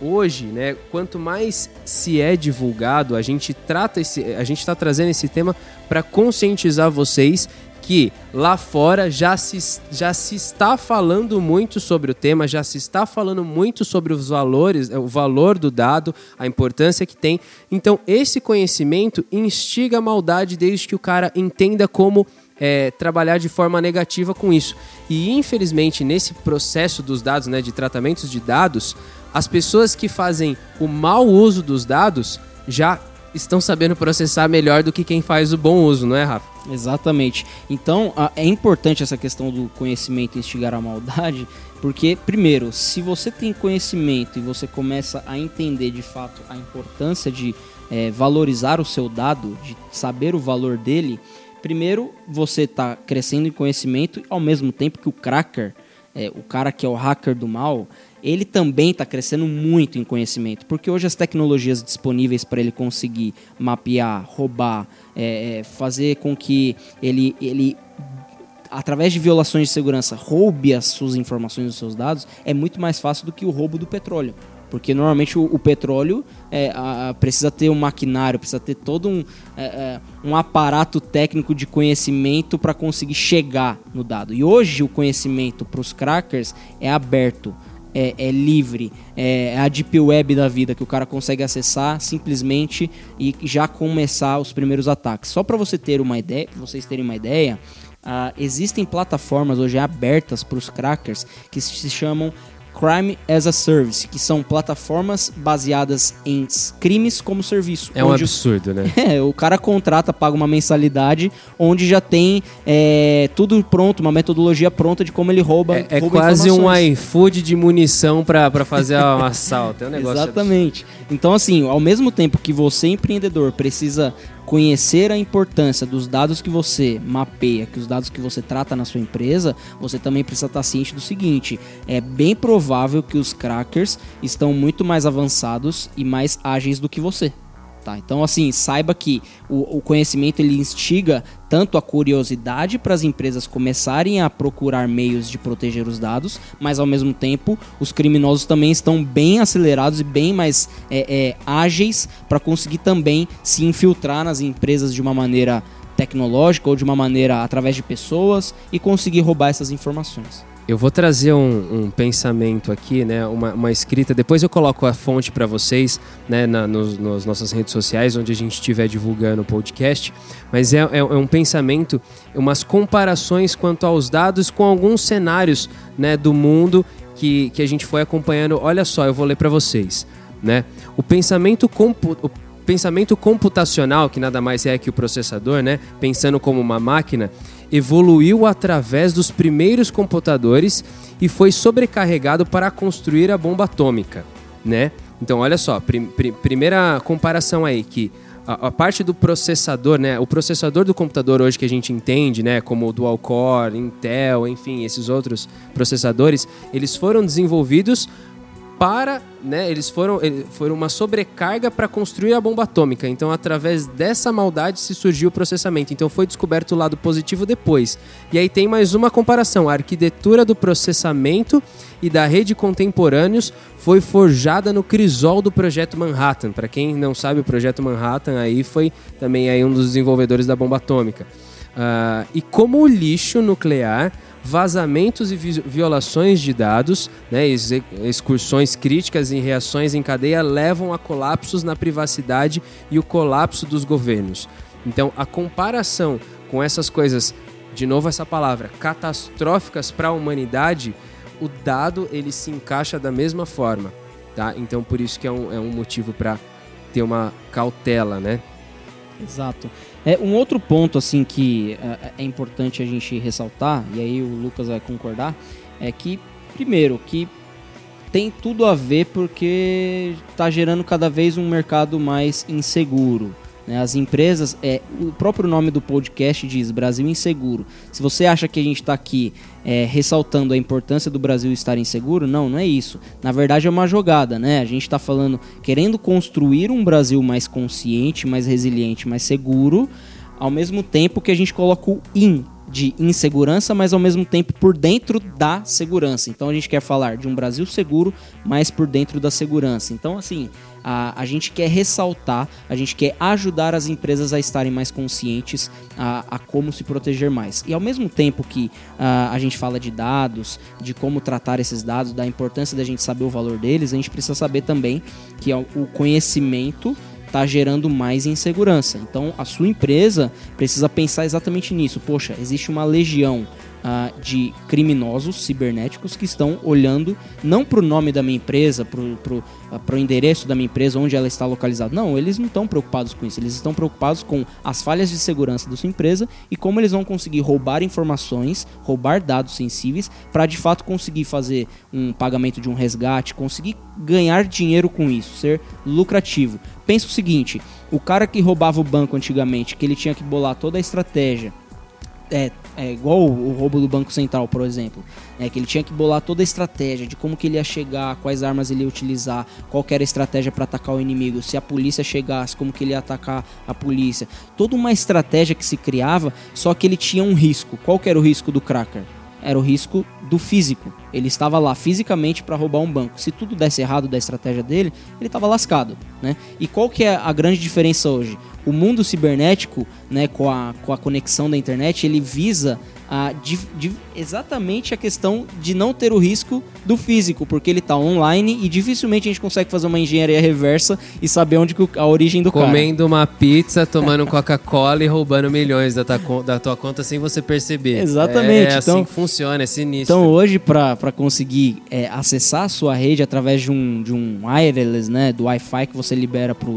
Hoje, né, quanto mais se é divulgado, a gente trata esse, a gente está trazendo esse tema para conscientizar vocês que lá fora já se, já se está falando muito sobre o tema, já se está falando muito sobre os valores, o valor do dado, a importância que tem. Então, esse conhecimento instiga a maldade desde que o cara entenda como é, trabalhar de forma negativa com isso. E infelizmente, nesse processo dos dados, né, de tratamentos de dados, as pessoas que fazem o mau uso dos dados já estão sabendo processar melhor do que quem faz o bom uso, não é, Rafa? Exatamente. Então, a- é importante essa questão do conhecimento instigar a maldade, porque, primeiro, se você tem conhecimento e você começa a entender de fato a importância de eh, valorizar o seu dado, de saber o valor dele, primeiro você está crescendo em conhecimento ao mesmo tempo que o cracker, eh, o cara que é o hacker do mal, ele também está crescendo muito em conhecimento, porque hoje as tecnologias disponíveis para ele conseguir mapear, roubar, é, é, fazer com que ele, ele, através de violações de segurança, roube as suas informações, os seus dados, é muito mais fácil do que o roubo do petróleo. Porque normalmente o, o petróleo é, a, precisa ter um maquinário, precisa ter todo um, é, é um aparato técnico de conhecimento para conseguir chegar no dado. E hoje o conhecimento para os crackers é aberto. É, é, livre, é, a deep web da vida que o cara consegue acessar simplesmente e já começar os primeiros ataques. Só para você ter uma ideia, vocês terem uma ideia, uh, existem plataformas hoje abertas para os crackers que se chamam Crime as a Service, que são plataformas baseadas em crimes como serviço. É um absurdo, né? É, o cara contrata, paga uma mensalidade, onde já tem é, tudo pronto, uma metodologia pronta de como ele rouba. É, é rouba quase um iFood de munição para fazer um assalto. É um negócio Exatamente. Absurdo. Então, assim, ao mesmo tempo que você, empreendedor, precisa conhecer a importância dos dados que você mapeia, que os dados que você trata na sua empresa, você também precisa estar ciente do seguinte: é bem provável que os crackers estão muito mais avançados e mais ágeis do que você. Tá? Então, assim, saiba que o, o conhecimento ele instiga tanto a curiosidade para as empresas começarem a procurar meios de proteger os dados, mas ao mesmo tempo os criminosos também estão bem acelerados e bem mais é, é, ágeis para conseguir também se infiltrar nas empresas de uma maneira tecnológica ou de uma maneira através de pessoas e conseguir roubar essas informações. Eu vou trazer um, um pensamento aqui, né, uma, uma, escrita. Depois eu coloco a fonte para vocês, né, na, nos, nas nossas redes sociais, onde a gente estiver divulgando o podcast. Mas é, é, é, um pensamento, umas comparações quanto aos dados com alguns cenários, né, do mundo que, que a gente foi acompanhando. Olha só, eu vou ler para vocês, né? O pensamento compu o pensamento computacional, que nada mais é que o processador, né, pensando como uma máquina evoluiu através dos primeiros computadores e foi sobrecarregado para construir a bomba atômica, né? Então, olha só, prim primeira comparação aí que a, a, parte do processador, né? O processador do computador hoje que a gente entende, né? Como o dual core, Intel, enfim, esses outros processadores, eles foram desenvolvidos para, né, eles foram, foram uma sobrecarga para construir a bomba atômica. Então, através dessa maldade se surgiu o processamento. Então, foi descoberto o lado positivo depois. E aí tem mais uma comparação: a arquitetura do processamento e da rede contemporâneos foi forjada no crisol do projeto Manhattan. Para quem não sabe, o projeto Manhattan aí foi também aí um dos desenvolvedores da bomba atômica. Uh, e como o lixo nuclear vazamentos e violações de dados, né, excursões críticas e reações em cadeia levam a colapsos na privacidade e o colapso dos governos. Então, a comparação com essas coisas, de novo essa palavra, catastróficas para a humanidade, o dado ele se encaixa da mesma forma, tá? Então, por isso que é um, é um motivo para ter uma cautela, né? Exato. É, um outro ponto assim que é, é, importante a gente ressaltar, e aí o Lucas vai concordar, é que, primeiro, que tem tudo a ver porque está gerando cada vez um mercado mais inseguro. Né? As empresas, é, o próprio nome do podcast diz Brasil Inseguro. Se você acha que a gente está aqui é, ressaltando a importância do Brasil estar inseguro, não, não é isso. Na verdade é uma jogada, né? A gente está falando, querendo construir um Brasil mais consciente, mais resiliente, mais seguro, ao mesmo tempo que a gente coloca o in de insegurança, mas ao mesmo tempo por dentro da segurança. Então a gente quer falar de um Brasil seguro, mas por dentro da segurança. Então, assim, a, a gente quer ressaltar, a gente quer ajudar as empresas a estarem mais conscientes a, a como se proteger mais. E ao mesmo tempo que a, a gente fala de dados, de como tratar esses dados, da importância da gente saber o valor deles, a gente precisa saber também que é o conhecimento está gerando mais insegurança. Então a sua empresa precisa pensar exatamente nisso. Poxa, existe uma legião uh, de criminosos cibernéticos que estão olhando não para o nome da minha empresa, para o uh, endereço da minha empresa, onde ela está localizada. Não, eles não estão preocupados com isso. Eles estão preocupados com as falhas de segurança da sua empresa e como eles vão conseguir roubar informações, roubar dados sensíveis, para de fato conseguir fazer um pagamento de um resgate, conseguir ganhar dinheiro com isso, ser lucrativo. Pensa o seguinte: o cara que roubava o banco antigamente, que ele tinha que bolar toda a estratégia é, é igual o, roubo do Banco Central, por exemplo, é que ele tinha que bolar toda a estratégia de como que ele ia chegar, quais armas ele ia utilizar, qual era a estratégia para atacar o inimigo, se a polícia chegasse, como que ele ia atacar a polícia. Toda uma estratégia que se criava, só que ele tinha um risco. Qual era o risco do cracker? Era o risco do físico. Ele estava lá fisicamente para roubar um banco. Se tudo desse errado da estratégia dele, ele estava lascado, né? E qual que é a grande diferença hoje? O mundo cibernético, né, com a, com a conexão da internet, ele visa a, de, de, exatamente a questão de não ter o risco do físico, porque ele está online e dificilmente a gente consegue fazer uma engenharia reversa e saber onde que a origem do Comendo cara. Comendo uma pizza, tomando Coca-Cola e roubando milhões da tua, da tua conta sem você perceber. Exatamente. É então, assim que funciona, é sinistro. Então hoje, para conseguir é, acessar a sua rede através de um, de um wireless, né, do Wi-Fi que você libera para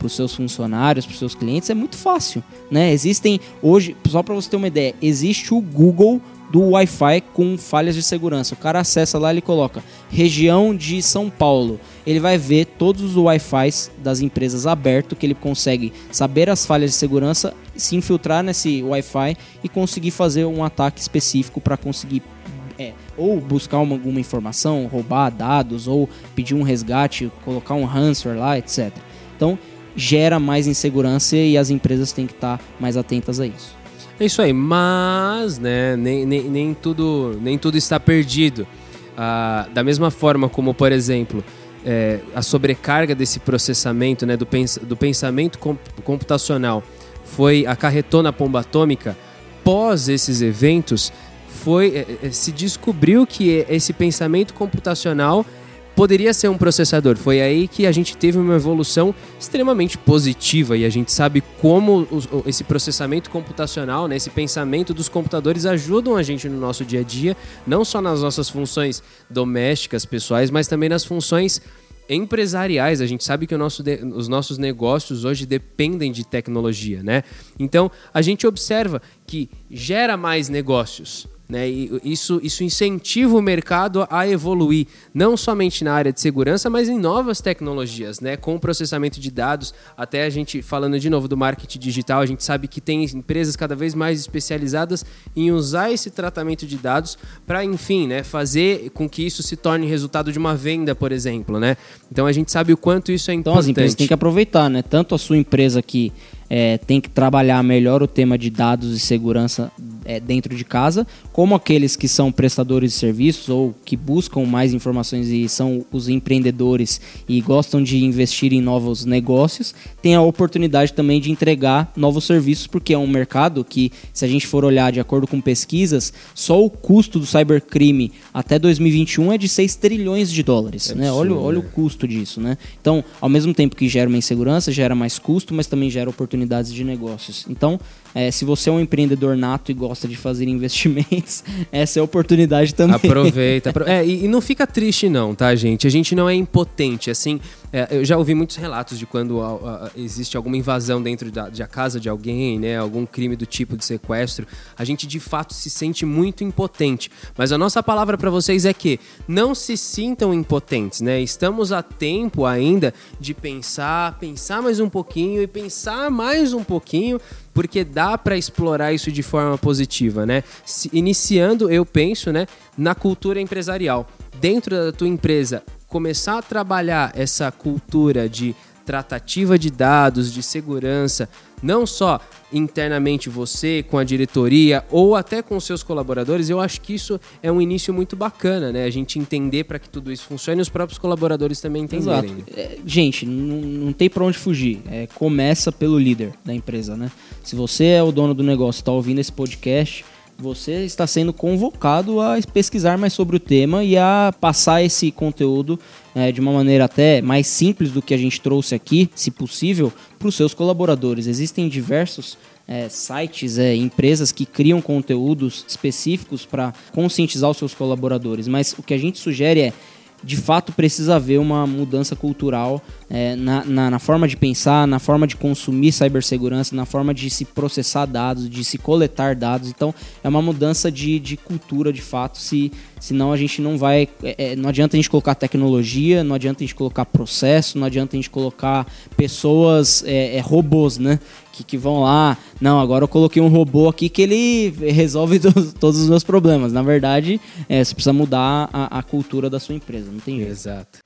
para os seus funcionários, para os seus clientes, é muito fácil, né? Existem hoje, só para você ter uma ideia, existe o Google do Wi-Fi com falhas de segurança. O cara acessa lá, ele coloca região de São Paulo. Ele vai ver todos os Wi-Fi das empresas abertos que ele consegue saber as falhas de segurança, se infiltrar nesse Wi-Fi e conseguir fazer um ataque específico para conseguir é, ou buscar uma, alguma informação, roubar dados, ou pedir um resgate, colocar um ransomware lá, etc. Então, gera mais insegurança e as empresas têm que estar mais atentas a isso. É isso aí, mas né, nem, nem, nem, tudo, nem tudo está perdido. Ah, da mesma forma como, por exemplo, é, a sobrecarga desse processamento, né, do, pens do pensamento computacional, foi acarretou na pomba atômica, pós esses eventos, foi, é, é, se descobriu que esse pensamento computacional poderia ser um processador. Foi aí que a gente teve uma evolução extremamente positiva e a gente sabe como esse processamento computacional, né, esse pensamento dos computadores ajudam a gente no nosso dia a dia, não só nas nossas funções domésticas, pessoais, mas também nas funções empresariais. A gente sabe que nosso os nossos negócios hoje dependem de tecnologia, né? Então a gente observa que gera mais negócios. Né? E isso, isso incentiva o mercado a evoluir, não somente na área de segurança, mas em novas tecnologias, né? com o processamento de dados. Até a gente, falando de novo do marketing digital, a gente sabe que tem empresas cada vez mais especializadas em usar esse tratamento de dados para, enfim, né? fazer com que isso se torne resultado de uma venda, por exemplo. Né? Então a gente sabe o quanto isso é importante. Então as empresas têm que aproveitar, né? tanto a sua empresa que é, tem que trabalhar melhor o tema de dados e segurança é, dentro de casa, como aqueles que são prestadores de serviços ou que buscam mais informações e são os empreendedores e gostam de investir em novos negócios, tem a oportunidade também de entregar novos serviços, porque é um mercado que, se a gente for olhar de acordo com pesquisas, só o custo do cybercrime até 2021 é de 6 trilhões de dólares. É né? Olha, olha o custo disso. Né? Então, ao mesmo tempo que gera uma insegurança, gera mais custo, mas também gera oportunidades de negócios. Então, é, se você é um empreendedor nato e gosta de fazer investimentos, essa é a oportunidade também. Aproveita. é, e, e, não fica triste não, tá, gente? A gente não é impotente, assim... É, eu já ouvi muitos relatos de quando a, a, existe alguma invasão dentro da casa de alguém, né? Algum crime do tipo de sequestro. A gente, de fato, se sente muito impotente. Mas a nossa palavra para vocês é que não se sintam impotentes, né? Estamos a tempo ainda de pensar, pensar mais um pouquinho e pensar mais um pouquinho porque dá para explorar isso de forma positiva, né? Se, iniciando, eu penso, né, na cultura empresarial. Dentro da tua empresa, começar a trabalhar essa cultura de tratativa de dados, de segurança, não só internamente você, com a diretoria ou até com seus colaboradores, eu acho que isso é um início muito bacana, né? A gente entender para que tudo isso funcione e os próprios colaboradores também entenderem. Exato. É, gente, não, não tem para onde fugir. É, começa pelo líder da empresa, né? Se você é o dono do negócio, está ouvindo esse podcast, você está sendo convocado a pesquisar mais sobre o tema e a passar esse conteúdo é, de uma maneira até mais simples do que a gente trouxe aqui, se possível, para os seus colaboradores. Existem diversos é, sites, é, empresas que criam conteúdos específicos para conscientizar os seus colaboradores, mas o que a gente sugere é de fato precisa haver uma mudança cultural é, na, na, na, forma de pensar, na forma de consumir cibersegurança, na forma de se processar dados, de se coletar dados. Então, é uma mudança de, de cultura de fato, se, senão a gente não vai. É, é não adianta a gente colocar tecnologia, não adianta a gente colocar processo, não adianta a gente colocar pessoas, é, é robôs, né? Que, vão lá. Não, agora eu coloquei um robô aqui que ele resolve todos, todos os meus problemas. Na verdade, é, você precisa mudar a, a cultura da sua empresa, não tem jeito. Exato.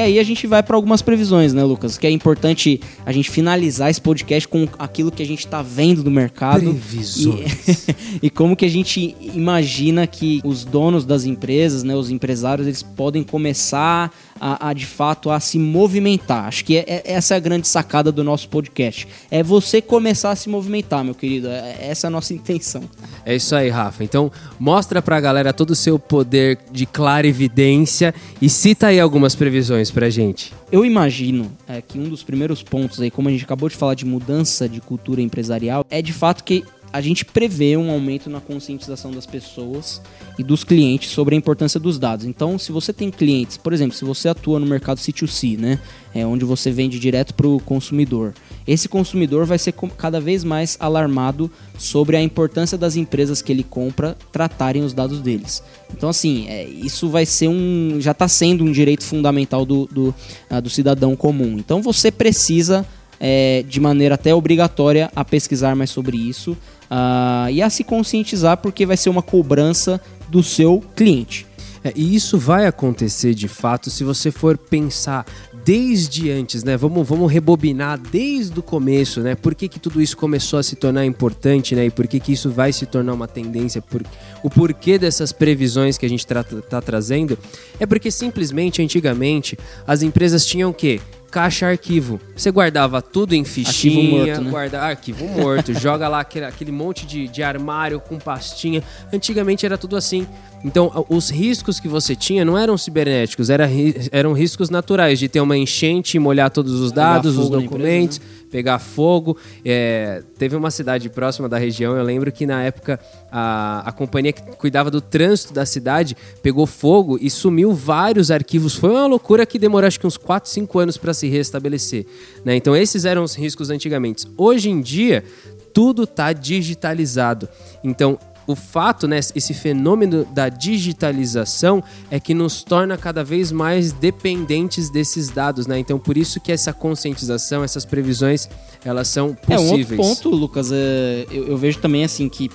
E aí a gente vai para algumas previsões, né, Lucas? Que é importante a gente finalizar esse podcast com aquilo que a gente está vendo do mercado. Previsões. E, e como que a gente imagina que os donos das empresas, né, os empresários, eles podem começar a, a de fato a se movimentar. Acho que é, é, essa é a grande sacada do nosso podcast. É você começar a se movimentar, meu querido. É, essa é a nossa intenção. É isso aí, Rafa. Então, mostra pra galera todo o seu poder de clarividência e cita aí algumas previsões pra gente. Eu imagino é, que um dos primeiros pontos aí, como a gente acabou de falar de mudança de cultura empresarial, é de fato que a gente prevê um aumento na conscientização das pessoas e dos clientes sobre a importância dos dados. Então, se você tem clientes, por exemplo, se você atua no mercado C2C, né, é onde você vende direto para o consumidor, esse consumidor vai ser cada vez mais alarmado sobre a importância das empresas que ele compra tratarem os dados deles. Então, assim, é, isso vai ser um, já está sendo um direito fundamental do, do, uh, do cidadão comum. Então, você precisa é, de maneira até obrigatória a pesquisar mais sobre isso uh, e a se conscientizar, porque vai ser uma cobrança do seu cliente. É, e isso vai acontecer de fato se você for pensar desde antes, né? Vamos, vamos rebobinar desde o começo, né? Por que, que tudo isso começou a se tornar importante, né? E por que, que isso vai se tornar uma tendência? Por, o porquê dessas previsões que a gente está tá trazendo é porque simplesmente antigamente as empresas tinham o quê? Caixa arquivo. Você guardava tudo em fichinha, arquivo morto, né? guarda arquivo morto, joga lá aquele, aquele monte de, de armário com pastinha. Antigamente era tudo assim. Então, os riscos que você tinha não eram cibernéticos, era, eram riscos naturais de ter uma enchente, molhar todos os dados, os documentos. Empresa, né? pegar fogo. É, teve uma cidade próxima da região, eu lembro que na época a, a companhia que cuidava do trânsito da cidade pegou fogo e sumiu vários arquivos. Foi uma loucura que demorou acho que uns 4, 5 anos para se restabelecer. Né? Então esses eram os riscos antigamente. Hoje em dia, tudo está digitalizado. Então, o fato, né, esse fenômeno da digitalização é que nos torna cada vez mais dependentes desses dados, né? Então, por isso que essa conscientização, essas previsões, elas são possíveis. É, um ponto, Lucas, é, eu, eu vejo também assim que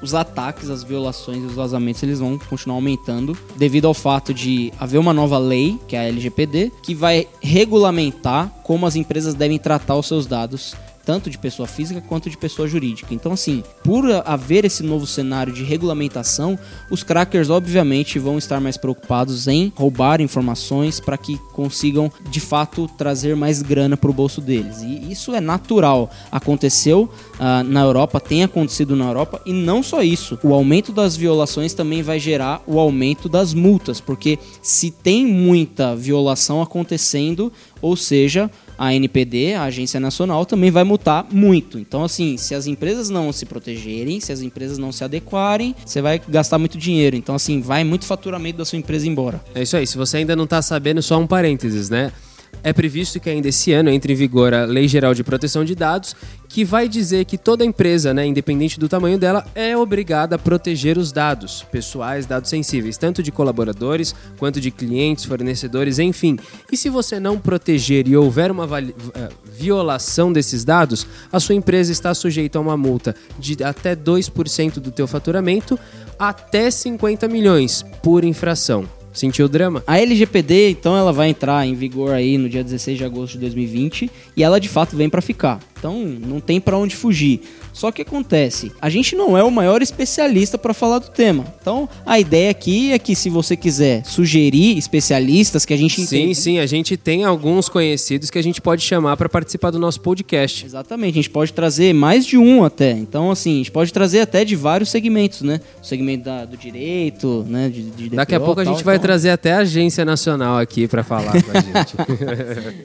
os ataques, as violações e os vazamentos eles vão continuar aumentando devido ao fato de haver uma nova lei, que é a LGPD, que vai regulamentar como as empresas devem tratar os seus dados tanto de pessoa física quanto de pessoa jurídica. Então, assim, por haver esse novo cenário de regulamentação, os crackers obviamente vão estar mais preocupados em roubar informações para que consigam de fato trazer mais grana para o bolso deles. E isso é natural. Aconteceu uh, na Europa, tem acontecido na Europa e não só isso. O aumento das violações também vai gerar o aumento das multas, porque se tem muita violação acontecendo, ou seja, a NPD, a Agência Nacional, também vai multar muito. Então, assim, se as empresas não se protegerem, se as empresas não se adequarem, você vai gastar muito dinheiro. Então, assim, vai muito faturamento da sua empresa embora. É isso aí. Se você ainda não está sabendo, só um parênteses, né? É previsto que ainda esse ano entre em vigor a Lei Geral de Proteção de Dados, que vai dizer que toda empresa, né, independente do tamanho dela, é obrigada a proteger os dados pessoais, dados sensíveis, tanto de colaboradores quanto de clientes, fornecedores, enfim. E se você não proteger e houver uma eh, violação desses dados, a sua empresa está sujeita a uma multa de até 2% do teu faturamento até 50 milhões por infração. Sentiu o drama? A LGPD, então, ela vai entrar em vigor aí no dia 16 de agosto de 2020 e ela de fato vem para ficar. Então, não tem para onde fugir. Só que acontece, a gente não é o maior especialista para falar do tema. Então, a ideia aqui é que se você quiser sugerir especialistas que a gente Sim, entende... sim, a gente tem alguns conhecidos que a gente pode chamar para participar do nosso podcast. Exatamente, a gente pode trazer mais de um até. Então, assim, a gente pode trazer até de vários segmentos, né? O segmento da, do direito, né, de, de DPO, Daqui a pouco a gente vai então... trazer até a agência nacional aqui para falar com a gente.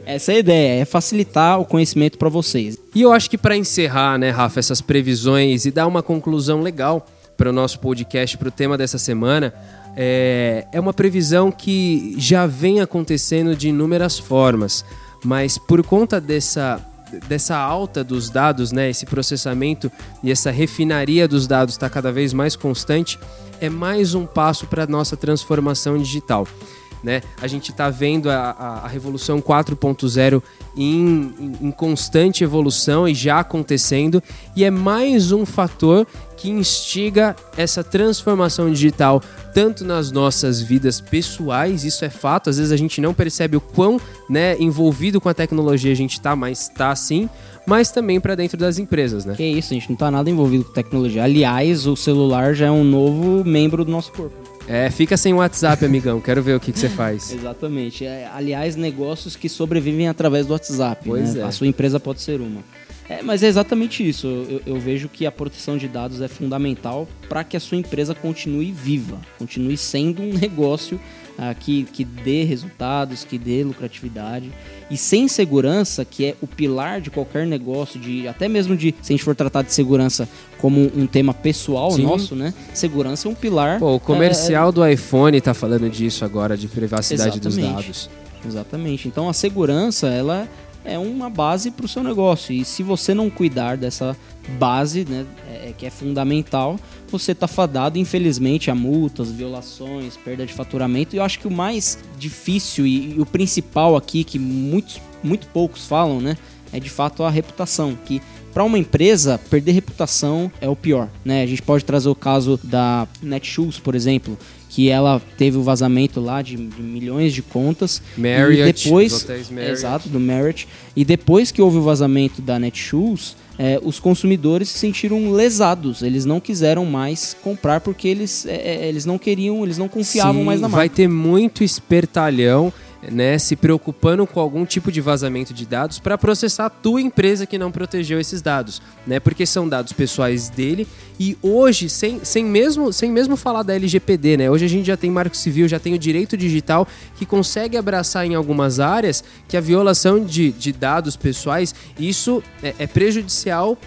Essa é a ideia, é facilitar o conhecimento para vocês. E eu acho que para encerrar, né, Rafa, essas previsões e dar uma conclusão legal para o nosso podcast, para o tema dessa semana, é, é uma previsão que já vem acontecendo de inúmeras formas, mas por conta dessa dessa alta dos dados, né, esse processamento e essa refinaria dos dados está cada vez mais constante, é mais um passo para a nossa transformação digital. Né? A gente está vendo a, a, a Revolução 4.0 em, em, constante evolução e já acontecendo, e é mais um fator que instiga essa transformação digital tanto nas nossas vidas pessoais, isso é fato, às vezes a gente não percebe o quão né, envolvido com a tecnologia a gente está, mas está sim, mas também para dentro das empresas, né? Que isso, a gente não tá nada envolvido com tecnologia. Aliás, o celular já é um novo membro do nosso corpo. É, fica sem WhatsApp, amigão. Quero ver o que, que você faz. Exatamente. É, aliás, negócios que sobrevivem através do WhatsApp. Pois né? é. A sua empresa pode ser uma. É, mas é exatamente isso. Eu, eu vejo que a proteção de dados é fundamental para que a sua empresa continue viva, continue sendo um negócio ah, que, que dê resultados, que dê lucratividade. E sem segurança, que é o pilar de qualquer negócio, de até mesmo de se a gente for tratar de segurança como um tema pessoal Sim. nosso, né? Segurança é um pilar. Pô, o comercial do iPhone tá falando disso agora, de privacidade dos dados. Exatamente. Então a segurança, ela é uma base para o seu negócio. E se você não cuidar dessa base, né, é- que é fundamental, você está fadado, infelizmente, a multas, violações, perda de faturamento. E eu acho que o mais difícil e, e o principal aqui, que muitos, muito poucos falam, né, é de fato a reputação. Que para uma empresa, perder reputação é o pior. Né? A gente pode trazer o caso da Netshoes, por exemplo, que ela teve o vazamento lá de, de milhões de contas. Marriott, e depois, Marriott. Exato, do Marriott. E depois que houve o vazamento da Netshoes, é, os consumidores se sentiram lesados. Eles não quiseram mais comprar porque eles, é, é, eles não queriam, eles não confiavam Sim, mais na vai marca. ter muito espertalhão né, se preocupando com algum tipo de vazamento de dados para processar a tua empresa que não protegeu esses dados, né? Porque são dados pessoais dele e hoje sem, sem mesmo sem mesmo falar da LGPD, né? Hoje a gente já tem Marco Civil, já tem o direito digital que consegue abraçar em algumas áreas que a violação de, de dados pessoais isso é, é prejudicial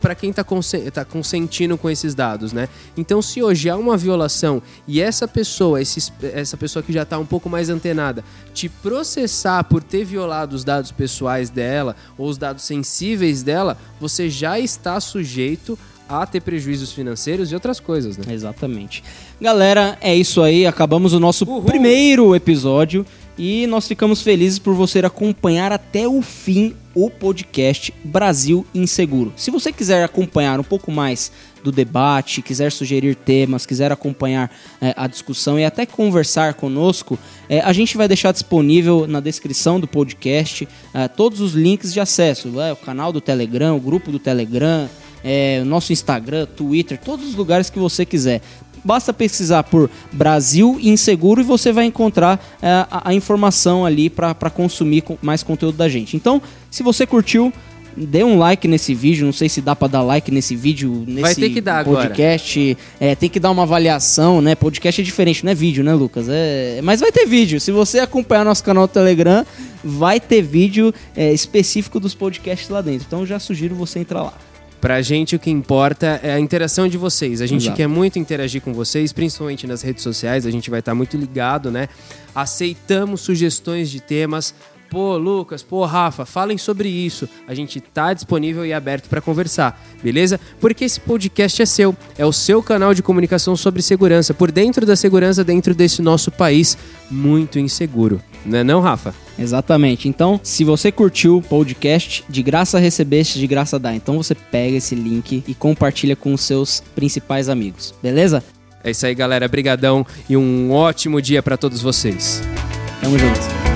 para quem está tá consentindo com esses dados, né? Então se hoje há uma violação e essa pessoa, esse, essa pessoa que já está um pouco mais antenada te processar por ter violado os dados pessoais dela ou os dados sensíveis dela, você já está sujeito a ter prejuízos financeiros e outras coisas, né? Exatamente. Galera, é isso aí. Acabamos o nosso Uhul. primeiro episódio e nós ficamos felizes por você acompanhar até o fim o podcast Brasil Inseguro. Se você quiser acompanhar um pouco mais do debate, quiser sugerir temas, quiser acompanhar eh, a discussão e até conversar conosco, eh, a gente vai deixar disponível na descrição do podcast eh, todos os links de acesso, o canal do Telegram, o grupo do Telegram, é, o nosso Instagram, Twitter, todos os lugares que você quiser. Basta pesquisar por Brasil Inseguro e você vai encontrar é, a, a informação ali para consumir mais conteúdo da gente. Então, se você curtiu, dê um like nesse vídeo. Não sei se dá para dar like nesse vídeo, nesse Vai ter que dar agora. podcast. É, tem que dar uma avaliação, né? Podcast é diferente, não é vídeo, né, Lucas? É, mas vai ter vídeo. Se você acompanhar nosso canal do Telegram, vai ter vídeo é, específico dos podcasts lá dentro. Então, já sugiro você entrar lá. Pra gente o que importa é a interação de vocês. A gente Exato. quer muito interagir com vocês, principalmente nas redes sociais. A gente vai estar muito ligado, né? Aceitamos sugestões de temas. Pô, Lucas, pô, Rafa, falem sobre isso. A gente tá disponível e aberto para conversar, beleza? Porque esse podcast é seu, é o seu canal de comunicação sobre segurança, por dentro da segurança dentro desse nosso país muito inseguro. Não é não, Rafa? Exatamente. Então, se você curtiu o podcast, de graça recebeste, de graça dá. Então você pega esse link e compartilha com os seus principais amigos. Beleza? É isso aí, galera. Brigadão e um ótimo dia para todos vocês. Tamo junto.